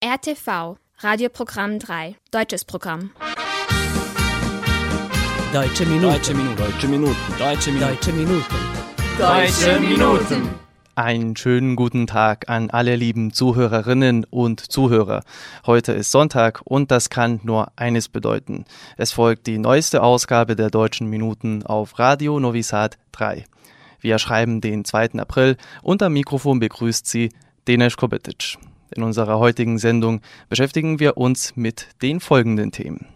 RTV, Radioprogramm 3, deutsches Programm. Deutsche Minuten. Deutsche Minuten. Deutsche Minuten. Deutsche Minuten. Deutsche Minuten. Deutsche Minuten. Einen schönen guten Tag an alle lieben Zuhörerinnen und Zuhörer. Heute ist Sonntag und das kann nur eines bedeuten. Es folgt die neueste Ausgabe der Deutschen Minuten auf Radio Novi Sad 3. Wir schreiben den 2. April und am Mikrofon begrüßt sie Denis Kobetic. In unserer heutigen Sendung beschäftigen wir uns mit den folgenden Themen.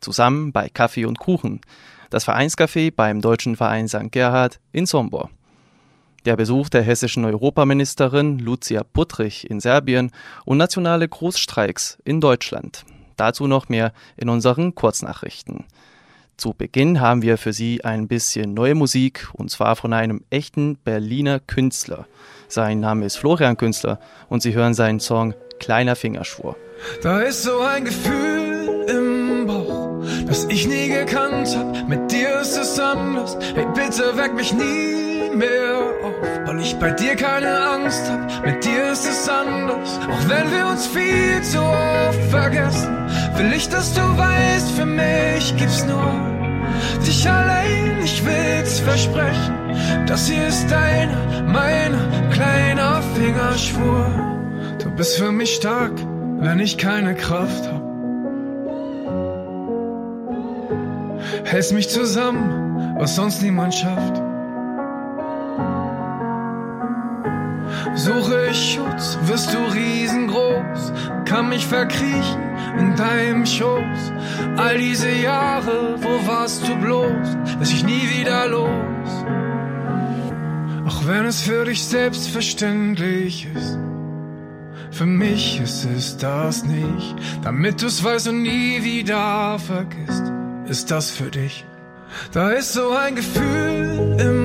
Zusammen bei Kaffee und Kuchen. Das Vereinscafé beim Deutschen Verein St. Gerhard in Sombor. Der Besuch der hessischen Europaministerin Lucia Puttrich in Serbien und nationale Großstreiks in Deutschland. Dazu noch mehr in unseren Kurznachrichten. Zu Beginn haben wir für Sie ein bisschen neue Musik und zwar von einem echten Berliner Künstler. Sein Name ist Florian Künstler und Sie hören seinen Song Kleiner Fingerschwur. Da ist so ein Gefühl im Bauch, das ich nie gekannt hab. Mit dir ist es anders. Hey, bitte weck mich nie mehr auf, weil ich bei dir keine Angst hab. Mit dir ist es anders. Auch wenn wir uns viel zu oft vergessen, will ich, dass du weißt, für mich gibt's nur dich allein. Ich will's versprechen. Das hier ist deiner, meiner kleiner Fingerschwur. Du bist für mich stark, wenn ich keine Kraft hab. Hältst mich zusammen, was sonst niemand schafft. Suche ich Schutz, wirst du riesengroß, kann mich verkriechen in deinem Schoß. All diese Jahre, wo warst du bloß, lass ich nie wieder los. Auch wenn es für dich selbstverständlich ist. Für mich ist es das nicht, damit du's weißt und nie wieder vergisst, ist das für dich. Da ist so ein Gefühl im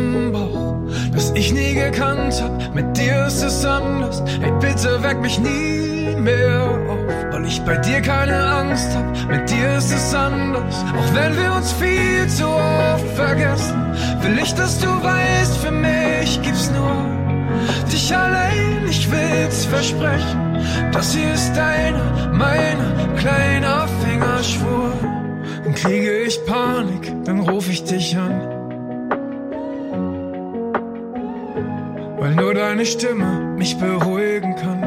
ich nie gekannt hab. Mit dir ist es anders. Hey, bitte weck mich nie mehr auf, weil ich bei dir keine Angst hab. Mit dir ist es anders. Auch wenn wir uns viel zu oft vergessen, will ich, dass du weißt, für mich gibt's nur dich allein. Ich will's versprechen. Das hier ist deiner, meiner kleiner Fingerschwur. Dann kriege ich Panik, dann ruf ich dich an. Weil nur deine Stimme mich beruhigen kann.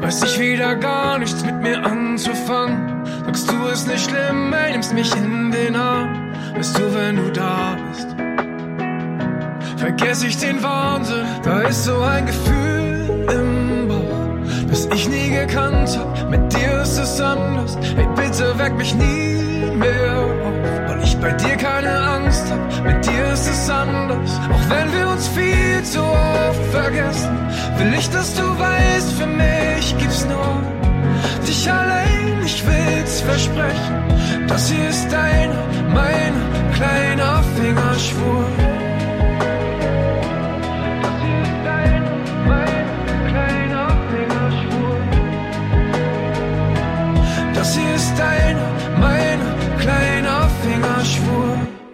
Weiß ich wieder gar nichts mit mir anzufangen. Sagst du es nicht schlimm, ey, nimmst mich in den Arm. Weißt du, wenn du da bist, vergess ich den Wahnsinn. Da ist so ein Gefühl im Bauch, das ich nie gekannt hab. Mit dir ist es anders. Hey, bitte weck mich nie mehr auf, bei dir keine Angst hab. Mit dir ist es anders. Auch wenn wir uns viel zu oft vergessen, will ich, dass du weißt, für mich gibt's nur dich allein. Ich will's versprechen. Das hier ist deiner, mein kleiner Fingerschwur.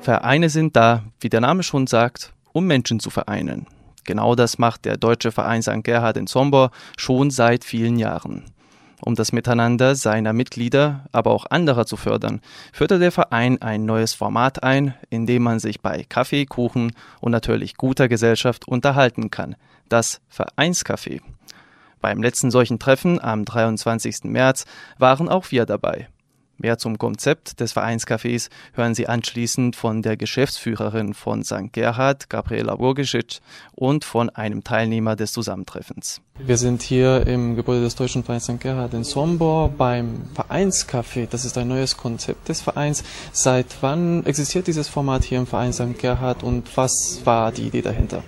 Vereine sind da, wie der Name schon sagt, um Menschen zu vereinen. Genau das macht der Deutsche Verein St. Gerhard in Sombor schon seit vielen Jahren. Um das Miteinander seiner Mitglieder, aber auch anderer zu fördern, führte der Verein ein neues Format ein, in dem man sich bei Kaffee, Kuchen und natürlich guter Gesellschaft unterhalten kann. Das Vereinscafé. Beim letzten solchen Treffen am 23. März waren auch wir dabei. Mehr zum Konzept des Vereinscafés hören Sie anschließend von der Geschäftsführerin von St. Gerhard, Gabriela Burgisic, und von einem Teilnehmer des Zusammentreffens. Wir sind hier im Gebäude des Deutschen Vereins St. Gerhard in Sombor beim Vereinscafé. Das ist ein neues Konzept des Vereins. Seit wann existiert dieses Format hier im Verein St. Gerhard und was war die Idee dahinter?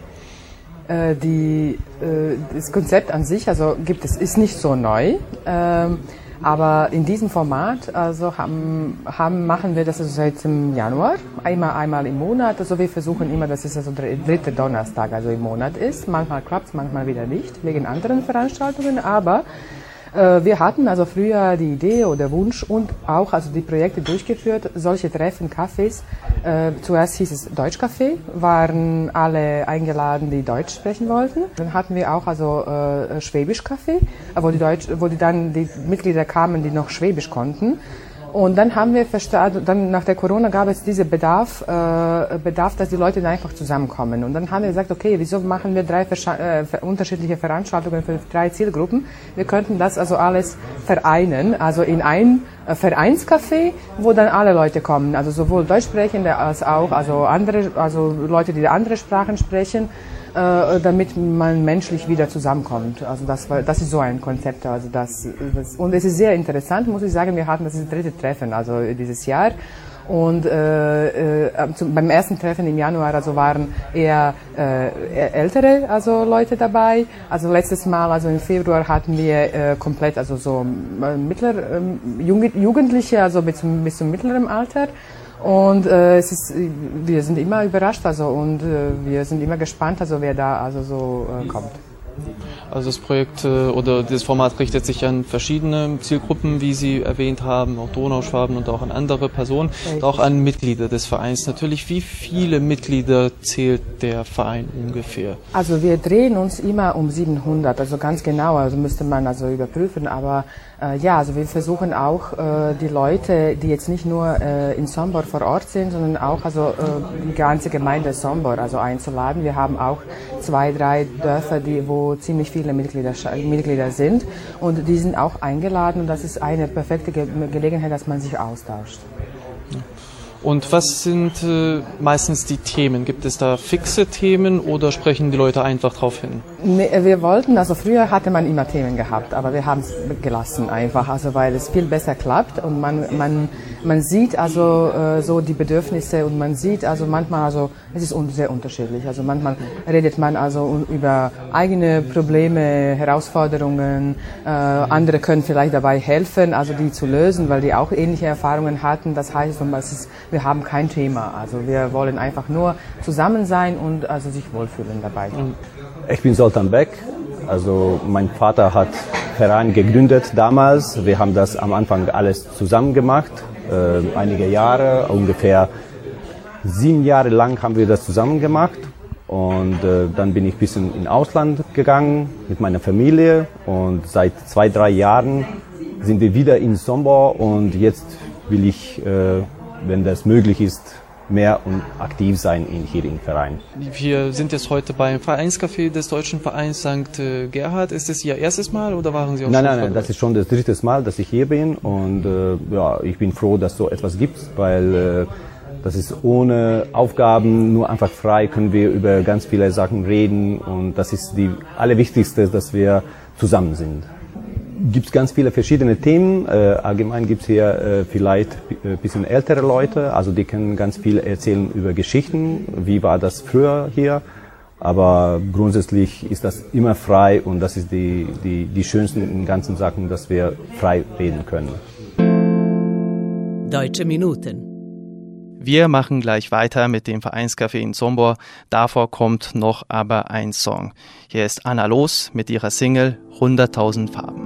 Äh, die, äh, das Konzept an sich, also gibt es, ist nicht so neu. Ähm, aber in diesem Format also haben, haben, machen wir das also seit dem Januar, einmal, einmal im Monat. Also wir versuchen immer, dass es also der dritte Donnerstag also im Monat ist. Manchmal klappt es, manchmal wieder nicht, wegen anderen Veranstaltungen. Aber wir hatten also früher die Idee oder Wunsch und auch also die Projekte durchgeführt, solche Treffen, Cafés. Äh, zuerst hieß es Deutschcafé, waren alle eingeladen, die Deutsch sprechen wollten. Dann hatten wir auch also äh, Schwäbisch Café, wo die Deutsch, wo die dann die Mitglieder kamen, die noch Schwäbisch konnten. Und dann haben wir verstanden, dann nach der Corona gab es diesen Bedarf, äh, Bedarf, dass die Leute dann einfach zusammenkommen. Und dann haben wir gesagt, okay, wieso machen wir drei äh, unterschiedliche Veranstaltungen für drei Zielgruppen? Wir könnten das also alles vereinen, also in ein äh, Vereinscafé, wo dann alle Leute kommen, also sowohl Deutschsprechende als auch also andere, also Leute, die andere Sprachen sprechen damit man menschlich wieder zusammenkommt. Also das, das ist so ein Konzept. Also das, das, und es ist sehr interessant, muss ich sagen. Wir hatten das, dritte Treffen, also dieses Jahr. Und äh, äh, zum, beim ersten Treffen im Januar also waren eher äh, ältere also Leute dabei. Also letztes Mal, also im Februar hatten wir äh, komplett also so äh, mittler, äh, Jugendliche, also bis bis zum mittleren Alter. Und äh, es ist, wir sind immer überrascht also, und äh, wir sind immer gespannt, also, wer da also so äh, kommt. Also das Projekt äh, oder das Format richtet sich an verschiedene Zielgruppen, wie Sie erwähnt haben, auch Donauschwaben und auch an andere Personen, und auch an Mitglieder des Vereins. Natürlich, wie viele Mitglieder zählt der Verein ungefähr? Also wir drehen uns immer um 700, also ganz genau, also müsste man also überprüfen, aber ja, also wir versuchen auch äh, die Leute, die jetzt nicht nur äh, in Sombor vor Ort sind, sondern auch also äh, die ganze Gemeinde Sombor also einzuladen. Wir haben auch zwei, drei Dörfer, die wo ziemlich viele Mitglieder, Mitglieder sind und die sind auch eingeladen und das ist eine perfekte Ge Gelegenheit, dass man sich austauscht. Und was sind äh, meistens die Themen? Gibt es da fixe Themen oder sprechen die Leute einfach drauf hin? Nee, wir wollten, also früher hatte man immer Themen gehabt, aber wir haben es gelassen einfach, also weil es viel besser klappt und man, man, man sieht also äh, so die Bedürfnisse und man sieht also manchmal, also es ist sehr unterschiedlich. Also manchmal redet man also über eigene Probleme, Herausforderungen, äh, andere können vielleicht dabei helfen, also die zu lösen, weil die auch ähnliche Erfahrungen hatten. Das heißt, wir haben kein Thema. Also wir wollen einfach nur zusammen sein und also sich wohlfühlen dabei. Ich bin Sultan Beck. Also mein Vater hat Verein gegründet damals. Wir haben das am Anfang alles zusammen gemacht, äh, einige Jahre, ungefähr sieben Jahre lang haben wir das zusammen gemacht. Und äh, dann bin ich ein bisschen in Ausland gegangen mit meiner Familie und seit zwei, drei Jahren sind wir wieder in Sombor und jetzt will ich, äh, wenn das möglich ist, mehr und aktiv sein in, hier im Verein. Wir sind jetzt heute beim Vereinscafé des Deutschen Vereins St. Gerhard. Ist das Ihr erstes Mal oder waren Sie auch nein, schon Nein, nein, das ist schon das dritte Mal, dass ich hier bin und äh, ja, ich bin froh, dass so etwas gibt, weil äh, das ist ohne Aufgaben, nur einfach frei können wir über ganz viele Sachen reden und das ist die allerwichtigste, dass wir zusammen sind gibt es ganz viele verschiedene Themen. Äh, allgemein gibt es hier äh, vielleicht ein äh, bisschen ältere Leute, also die können ganz viel erzählen über Geschichten, wie war das früher hier. Aber grundsätzlich ist das immer frei und das ist die, die, die schönsten ganzen Sachen, dass wir frei reden können. Deutsche Minuten. Wir machen gleich weiter mit dem Vereinscafé in Sombor. Davor kommt noch aber ein Song. Hier ist Anna Los mit ihrer Single 100.000 Farben.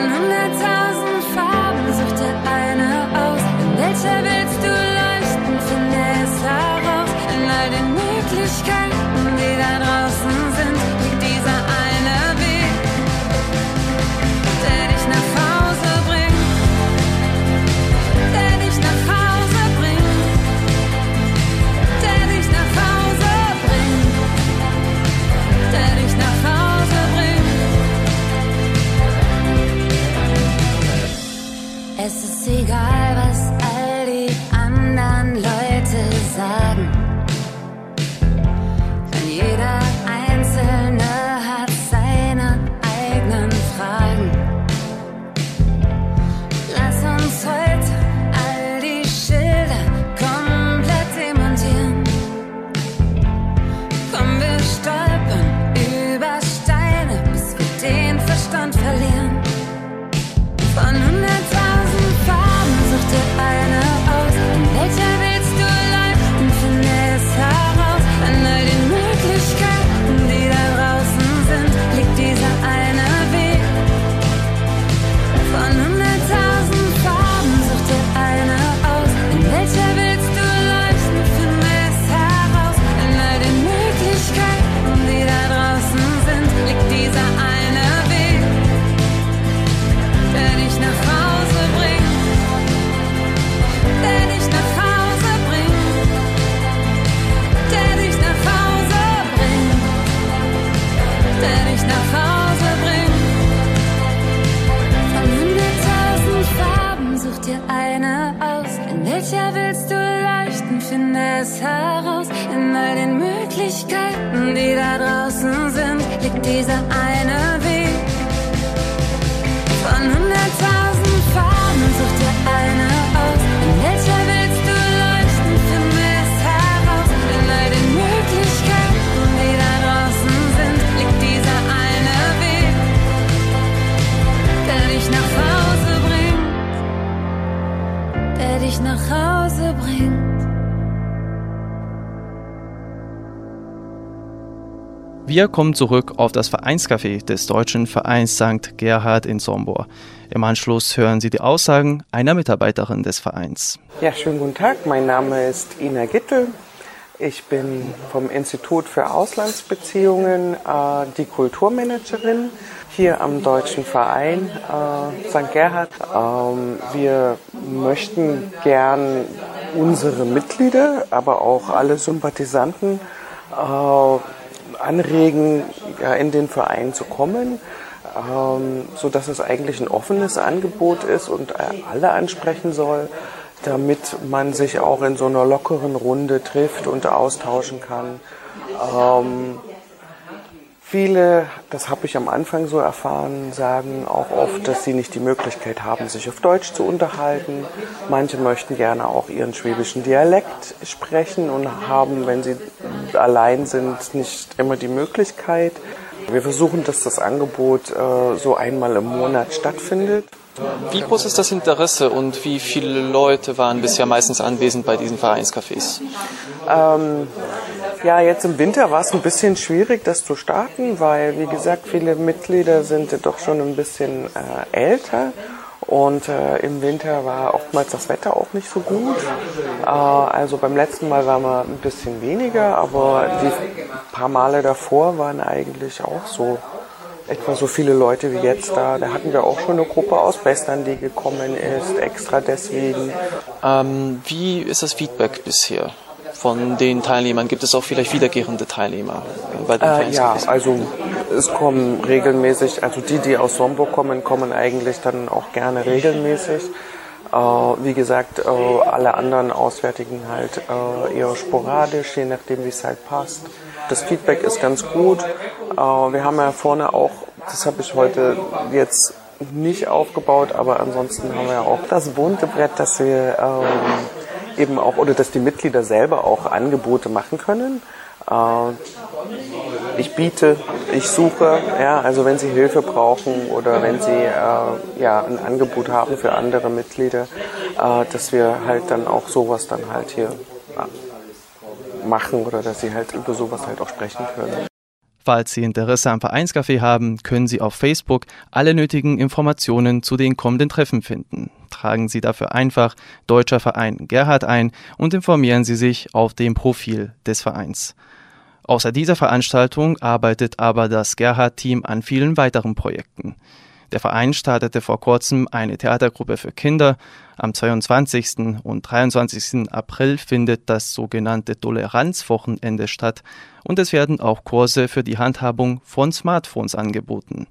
Von hunderttausend Farben Möglichkeiten, die da draußen sind, liegt dieser eine Weg. Von hunderttausend Farben sucht dir eine aus. In welcher willst du leuchten? Finde es heraus. In all den Möglichkeiten, die da draußen sind, liegt dieser eine Weg, der dich nach Hause bringt. Der dich nach Hause bringt. Wir kommen zurück auf das Vereinscafé des Deutschen Vereins St. Gerhard in Sombor. Im Anschluss hören Sie die Aussagen einer Mitarbeiterin des Vereins. Ja, schönen guten Tag. Mein Name ist Ina Gittel. Ich bin vom Institut für Auslandsbeziehungen äh, die Kulturmanagerin hier am Deutschen Verein äh, St. Gerhard. Ähm, wir möchten gern unsere Mitglieder, aber auch alle Sympathisanten äh, anregen, ja, in den Verein zu kommen, ähm, so dass es eigentlich ein offenes Angebot ist und alle ansprechen soll, damit man sich auch in so einer lockeren Runde trifft und austauschen kann. Ähm, Viele, das habe ich am Anfang so erfahren, sagen auch oft, dass sie nicht die Möglichkeit haben, sich auf Deutsch zu unterhalten. Manche möchten gerne auch ihren schwäbischen Dialekt sprechen und haben, wenn sie allein sind, nicht immer die Möglichkeit. Wir versuchen, dass das Angebot äh, so einmal im Monat stattfindet. Wie groß ist das Interesse und wie viele Leute waren bisher meistens anwesend bei diesen Vereinscafés? Ähm, ja, jetzt im Winter war es ein bisschen schwierig, das zu starten, weil, wie gesagt, viele Mitglieder sind doch schon ein bisschen äh, älter. Und äh, im Winter war oftmals das Wetter auch nicht so gut. Äh, also beim letzten Mal waren wir ein bisschen weniger, aber die paar Male davor waren eigentlich auch so etwa so viele Leute wie jetzt da. Da hatten wir auch schon eine Gruppe aus Western, die gekommen ist, extra deswegen. Ähm, wie ist das Feedback bisher? Von den Teilnehmern gibt es auch vielleicht wiederkehrende Teilnehmer bei den äh, Ja, also es kommen regelmäßig, also die, die aus Sombo kommen, kommen eigentlich dann auch gerne regelmäßig. Äh, wie gesagt, äh, alle anderen Auswärtigen halt äh, eher sporadisch, je nachdem, wie es halt passt. Das Feedback ist ganz gut. Äh, wir haben ja vorne auch, das habe ich heute jetzt nicht aufgebaut, aber ansonsten haben wir ja auch das bunte Brett, dass wir ähm, eben auch, oder dass die Mitglieder selber auch Angebote machen können. Äh, ich biete, ich suche, ja, also wenn Sie Hilfe brauchen oder wenn Sie äh, ja, ein Angebot haben für andere Mitglieder, äh, dass wir halt dann auch sowas dann halt hier machen oder dass Sie halt über sowas halt auch sprechen können. Falls Sie Interesse am Vereinscafé haben, können Sie auf Facebook alle nötigen Informationen zu den kommenden Treffen finden. Tragen Sie dafür einfach Deutscher Verein Gerhard ein und informieren Sie sich auf dem Profil des Vereins. Außer dieser Veranstaltung arbeitet aber das Gerhard-Team an vielen weiteren Projekten. Der Verein startete vor kurzem eine Theatergruppe für Kinder. Am 22. und 23. April findet das sogenannte Toleranzwochenende statt und es werden auch Kurse für die Handhabung von Smartphones angeboten.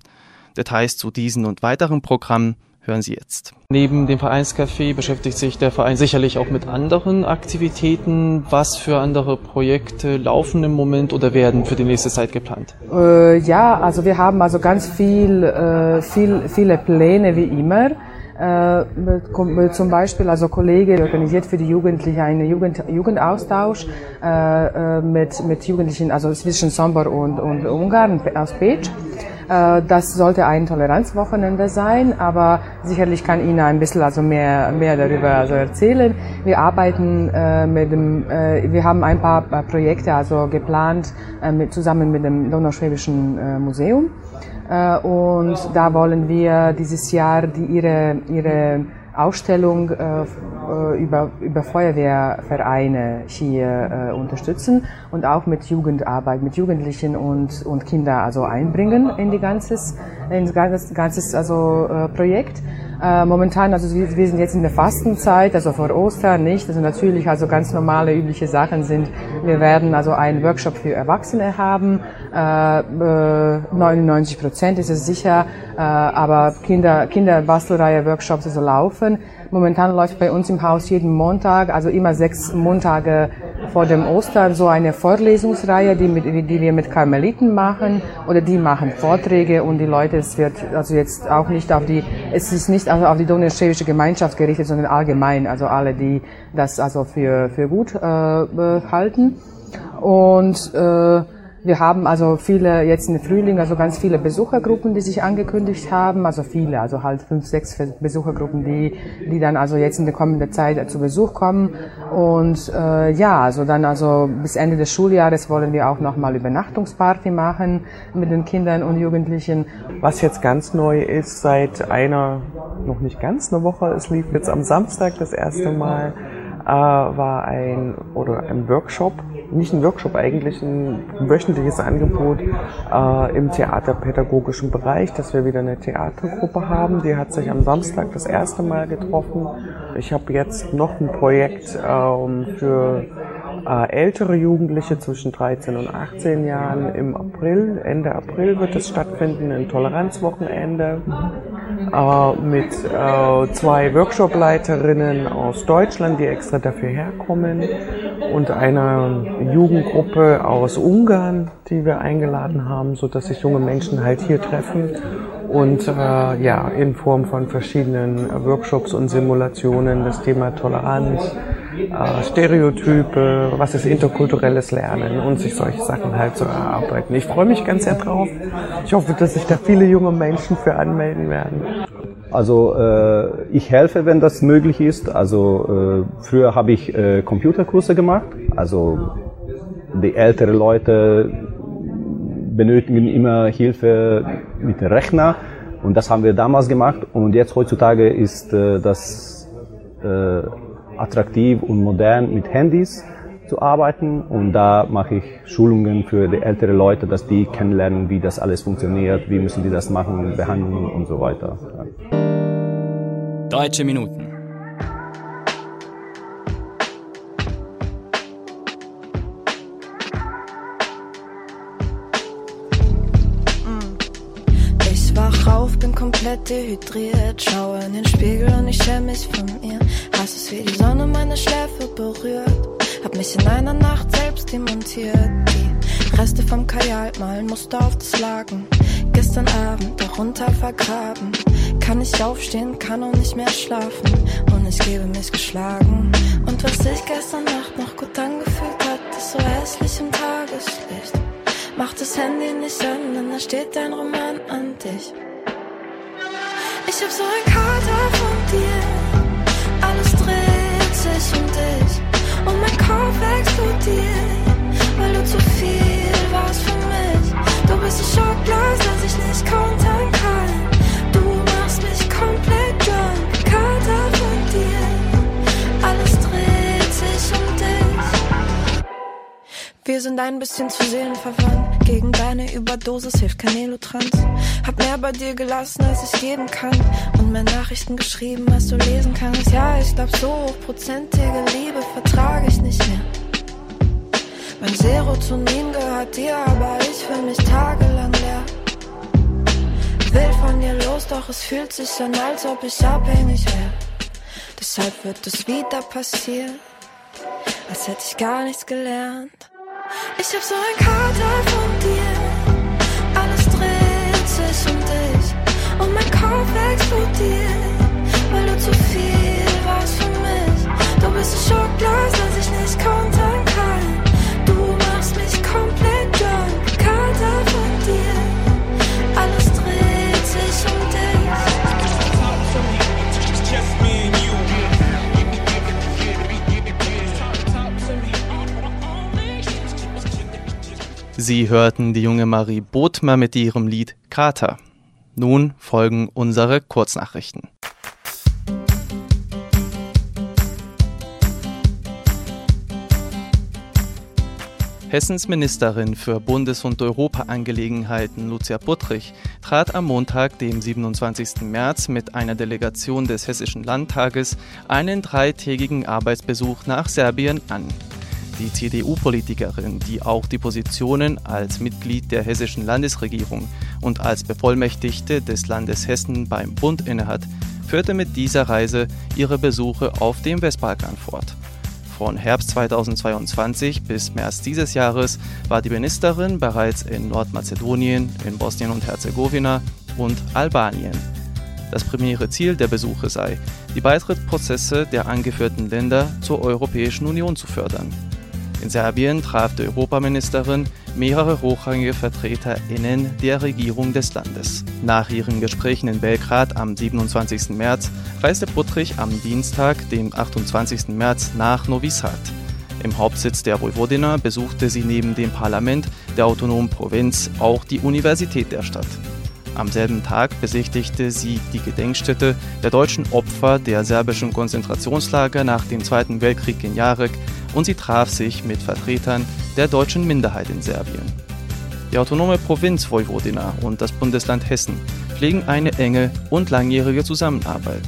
Details zu diesen und weiteren Programmen hören Sie jetzt. Neben dem Vereinscafé beschäftigt sich der Verein sicherlich auch mit anderen Aktivitäten. Was für andere Projekte laufen im Moment oder werden für die nächste Zeit geplant? Äh, ja, also wir haben also ganz viel, äh, viel, viele Pläne wie immer. Äh, zum Beispiel, also Kollege organisiert für die Jugendlichen einen Jugend, Jugendaustausch äh, äh, mit, mit Jugendlichen, also zwischen Sombor und, und Ungarn aus Peć. Äh, das sollte ein Toleranzwochenende sein, aber sicherlich kann Ina ein bisschen also mehr, mehr darüber also erzählen. Wir arbeiten äh, mit dem, äh, wir haben ein paar Projekte also geplant mit, zusammen mit dem Donauschwäbischen Museum. Und da wollen wir dieses Jahr die, ihre, ihre Ausstellung äh, äh, über, über Feuerwehrvereine hier äh, unterstützen und auch mit Jugendarbeit, mit Jugendlichen und, und Kinder also einbringen in die ganzes, in das ganzes also, äh, Projekt. Äh, momentan, also wir, wir sind jetzt in der Fastenzeit, also vor Ostern nicht. Also natürlich, also ganz normale, übliche Sachen sind, wir werden also einen Workshop für Erwachsene haben. Äh, äh, 99 Prozent ist es sicher, äh, aber Kinder, Kinderbastelreihe Workshops also laufen. Momentan läuft bei uns im Haus jeden Montag, also immer sechs Montage vor dem Ostern so eine Vorlesungsreihe, die, mit, die wir mit Karmeliten machen oder die machen Vorträge und die Leute, es wird also jetzt auch nicht auf die, es ist nicht also auf die Donaueschwäbische Gemeinschaft gerichtet, sondern allgemein, also alle, die das also für, für gut äh, halten. Und äh, wir haben also viele, jetzt im Frühling, also ganz viele Besuchergruppen, die sich angekündigt haben, also viele, also halt fünf, sechs Besuchergruppen, die, die dann also jetzt in der kommenden Zeit zu Besuch kommen. Und äh, ja, also dann also bis Ende des Schuljahres wollen wir auch nochmal Übernachtungsparty machen mit den Kindern und Jugendlichen. Was jetzt ganz neu ist, seit einer, noch nicht ganz eine Woche, es lief jetzt am Samstag das erste Mal, äh, war ein, oder ein Workshop, nicht ein Workshop eigentlich, ein wöchentliches Angebot äh, im theaterpädagogischen Bereich, dass wir wieder eine Theatergruppe haben. Die hat sich am Samstag das erste Mal getroffen. Ich habe jetzt noch ein Projekt ähm, für äh, ältere Jugendliche zwischen 13 und 18 Jahren im April, Ende April wird es stattfinden, ein Toleranzwochenende äh, mit äh, zwei Workshopleiterinnen aus Deutschland, die extra dafür herkommen und einer Jugendgruppe aus Ungarn, die wir eingeladen haben, so dass sich junge Menschen halt hier treffen und äh, ja in Form von verschiedenen Workshops und Simulationen das Thema Toleranz, äh, Stereotype, was ist interkulturelles Lernen und sich solche Sachen halt zu erarbeiten. Ich freue mich ganz sehr drauf. Ich hoffe, dass sich da viele junge Menschen für anmelden werden. Also äh, ich helfe, wenn das möglich ist. Also äh, früher habe ich äh, Computerkurse gemacht. Also die älteren Leute benötigen immer Hilfe mit Rechner und das haben wir damals gemacht. Und jetzt heutzutage ist äh, das äh, attraktiv und modern mit Handys zu arbeiten und da mache ich Schulungen für die ältere Leute, dass die kennenlernen, wie das alles funktioniert, wie müssen die das machen, behandeln und so weiter. Deutsche Minuten. Dehydriert, schaue in den Spiegel und ich schäme mich von ihr. Hass es wie die Sonne meine Schläfe berührt. Hab mich in einer Nacht selbst demontiert. Die Reste vom Kajal malen Muster auf das Laken. Gestern Abend darunter vergraben. Kann nicht aufstehen, kann auch nicht mehr schlafen. Und ich gebe mich geschlagen. Und was sich gestern Nacht noch gut angefühlt hat, ist so hässlich im Tageslicht. Mach das Handy nicht an, denn da steht dein Roman an dich. Ich hab so ein Kater von dir. Alles dreht sich um dich. Und mein Kopf explodiert, weil du zu viel warst für mich. Du bist ein Schockglas, das ich nicht kontern kann. Du machst mich komplett drunk. Kater von dir. Alles dreht sich um dich. Wir sind ein bisschen zu seelenverwandt. Gegen deine Überdosis hilft kein Elotrans. Hab mehr bei dir gelassen, als ich geben kann. Und mehr Nachrichten geschrieben, als du lesen kannst. Ja, ich glaub, so hochprozentige Liebe vertrage ich nicht mehr. Mein Serotonin gehört dir, aber ich fühl mich tagelang leer. Will von dir los, doch es fühlt sich an, als ob ich abhängig wäre. Deshalb wird es wieder passieren, als hätte ich gar nichts gelernt. Ich hab so ein Kater von dir. Alles dreht sich um dich. Und mein Kopf explodiert, weil du zu viel warst für mich. Du bist ein Schockglas, das ich nicht kontern kann. Du machst mich komplett drunk. Kater von dir. Sie hörten die junge Marie Bothmer mit ihrem Lied Kater. Nun folgen unsere Kurznachrichten. Hessens Ministerin für Bundes- und Europaangelegenheiten Lucia Puttrich trat am Montag, dem 27. März, mit einer Delegation des Hessischen Landtages einen dreitägigen Arbeitsbesuch nach Serbien an. Die CDU-Politikerin, die auch die Positionen als Mitglied der hessischen Landesregierung und als Bevollmächtigte des Landes Hessen beim Bund innehat, führte mit dieser Reise ihre Besuche auf dem Westbalkan fort. Von Herbst 2022 bis März dieses Jahres war die Ministerin bereits in Nordmazedonien, in Bosnien und Herzegowina und Albanien. Das primäre Ziel der Besuche sei, die Beitrittsprozesse der angeführten Länder zur Europäischen Union zu fördern. In Serbien traf die Europaministerin mehrere hochrangige VertreterInnen der Regierung des Landes. Nach ihren Gesprächen in Belgrad am 27. März reiste Puttrich am Dienstag, dem 28. März, nach Novi Sad. Im Hauptsitz der Vojvodina besuchte sie neben dem Parlament der autonomen Provinz auch die Universität der Stadt. Am selben Tag besichtigte sie die Gedenkstätte der deutschen Opfer der serbischen Konzentrationslager nach dem Zweiten Weltkrieg in Jarek und sie traf sich mit Vertretern der deutschen Minderheit in Serbien. Die autonome Provinz Vojvodina und das Bundesland Hessen pflegen eine enge und langjährige Zusammenarbeit.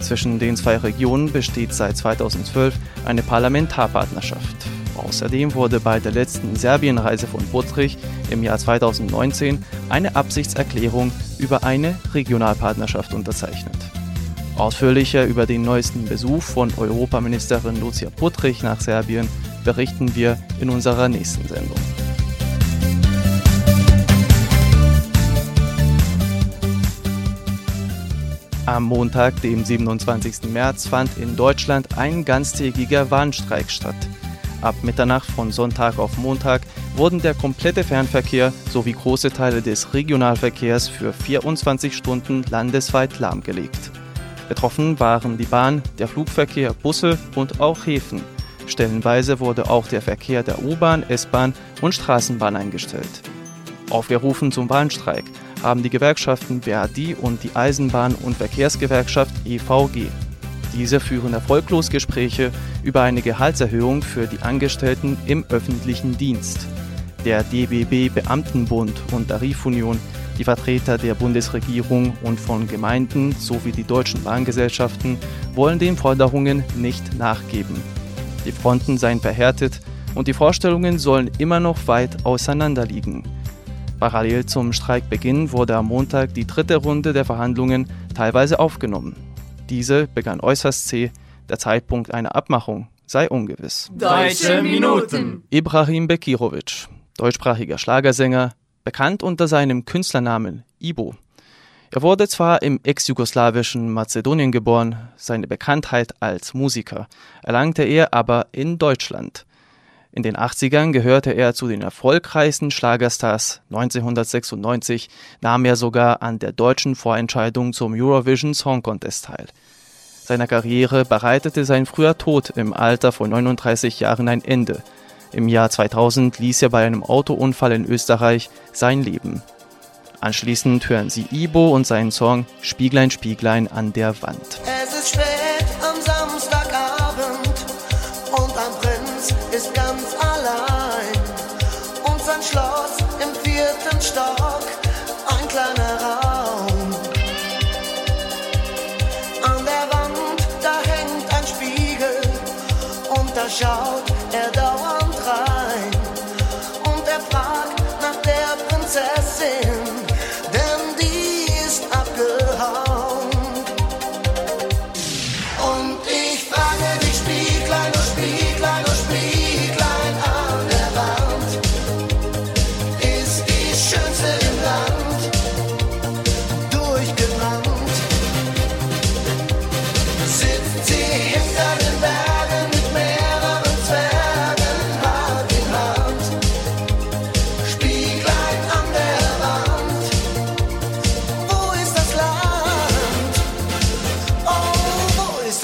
Zwischen den zwei Regionen besteht seit 2012 eine Parlamentarpartnerschaft. Außerdem wurde bei der letzten Serbienreise von Buttrich im Jahr 2019 eine Absichtserklärung über eine Regionalpartnerschaft unterzeichnet. Ausführlicher über den neuesten Besuch von Europaministerin Lucia Puttrich nach Serbien berichten wir in unserer nächsten Sendung. Am Montag, dem 27. März, fand in Deutschland ein ganztägiger Warnstreik statt. Ab Mitternacht von Sonntag auf Montag wurden der komplette Fernverkehr sowie große Teile des Regionalverkehrs für 24 Stunden landesweit lahmgelegt. Betroffen waren die Bahn, der Flugverkehr, Busse und auch Häfen. Stellenweise wurde auch der Verkehr der U-Bahn, S-Bahn und Straßenbahn eingestellt. Aufgerufen zum Bahnstreik haben die Gewerkschaften BRD und die Eisenbahn- und Verkehrsgewerkschaft EVG. Diese führen erfolglos Gespräche über eine Gehaltserhöhung für die Angestellten im öffentlichen Dienst. Der DBB Beamtenbund und Tarifunion, die Vertreter der Bundesregierung und von Gemeinden sowie die deutschen Bahngesellschaften wollen den Forderungen nicht nachgeben. Die Fronten seien verhärtet und die Vorstellungen sollen immer noch weit auseinanderliegen. Parallel zum Streikbeginn wurde am Montag die dritte Runde der Verhandlungen teilweise aufgenommen. Diese begann äußerst zäh, der Zeitpunkt einer Abmachung sei ungewiss. Deutsche Minuten. Ibrahim Bekirovic, deutschsprachiger Schlagersänger, bekannt unter seinem Künstlernamen Ibo. Er wurde zwar im ex-jugoslawischen Mazedonien geboren, seine Bekanntheit als Musiker erlangte er aber in Deutschland. In den 80ern gehörte er zu den erfolgreichsten Schlagerstars. 1996 nahm er sogar an der deutschen Vorentscheidung zum Eurovision Song Contest teil. Seiner Karriere bereitete sein früher Tod im Alter von 39 Jahren ein Ende. Im Jahr 2000 ließ er bei einem Autounfall in Österreich sein Leben. Anschließend hören Sie Ibo und seinen Song Spieglein, Spieglein an der Wand. Prinz ist ganz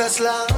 wo ist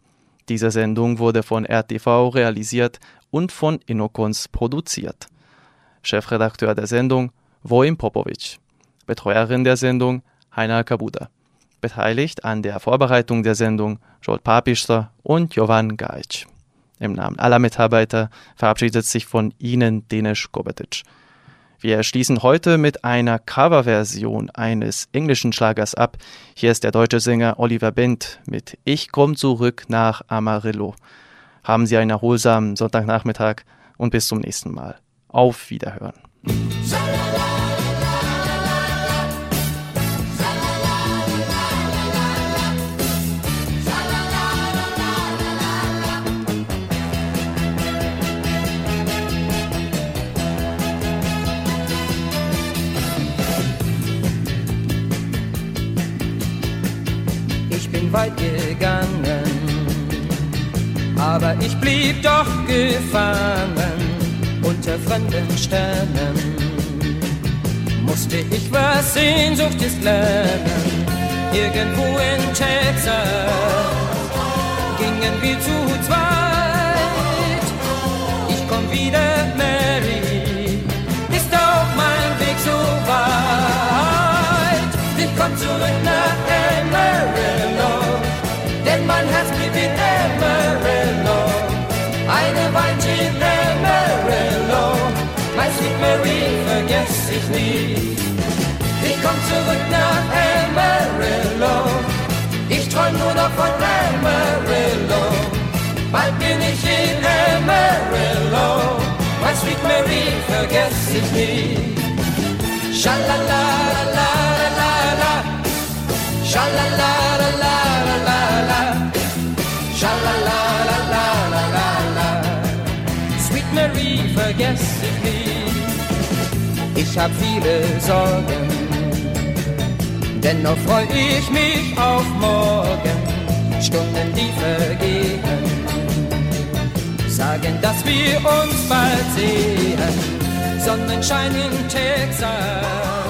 Diese Sendung wurde von RTV realisiert und von Inokons produziert. Chefredakteur der Sendung Vojin Popovic. Betreuerin der Sendung Heiner Kabuda. Beteiligt an der Vorbereitung der Sendung Jolt Papister und Jovan Gajic. Im Namen aller Mitarbeiter verabschiedet sich von Ihnen Denis Kobetic. Wir schließen heute mit einer Coverversion eines englischen Schlagers ab. Hier ist der deutsche Sänger Oliver Bent mit Ich komm zurück nach Amarillo. Haben Sie einen erholsamen Sonntagnachmittag und bis zum nächsten Mal. Auf Wiederhören. Ich weit gegangen, aber ich blieb doch gefangen unter fremden Sternen. Musste ich was Sehnsucht ist lernen, irgendwo in Texas gingen wir zu zweit. Ich komm wieder, Mary, ist auch mein Weg so weit. Ich komm zurück nach ich nie. Ich komm zurück nach Amarillo, ich träum nur noch von Amarillo. Bald bin ich in Amarillo, mein Sweet Mary vergess ich nie. Schalalala, Schalalala, Schalalala, Sweet Mary, vergess ich nie. Ich hab viele Sorgen, dennoch freu ich mich auf morgen. Stunden, die vergehen, sagen, dass wir uns bald sehen. Sonnenschein in Texas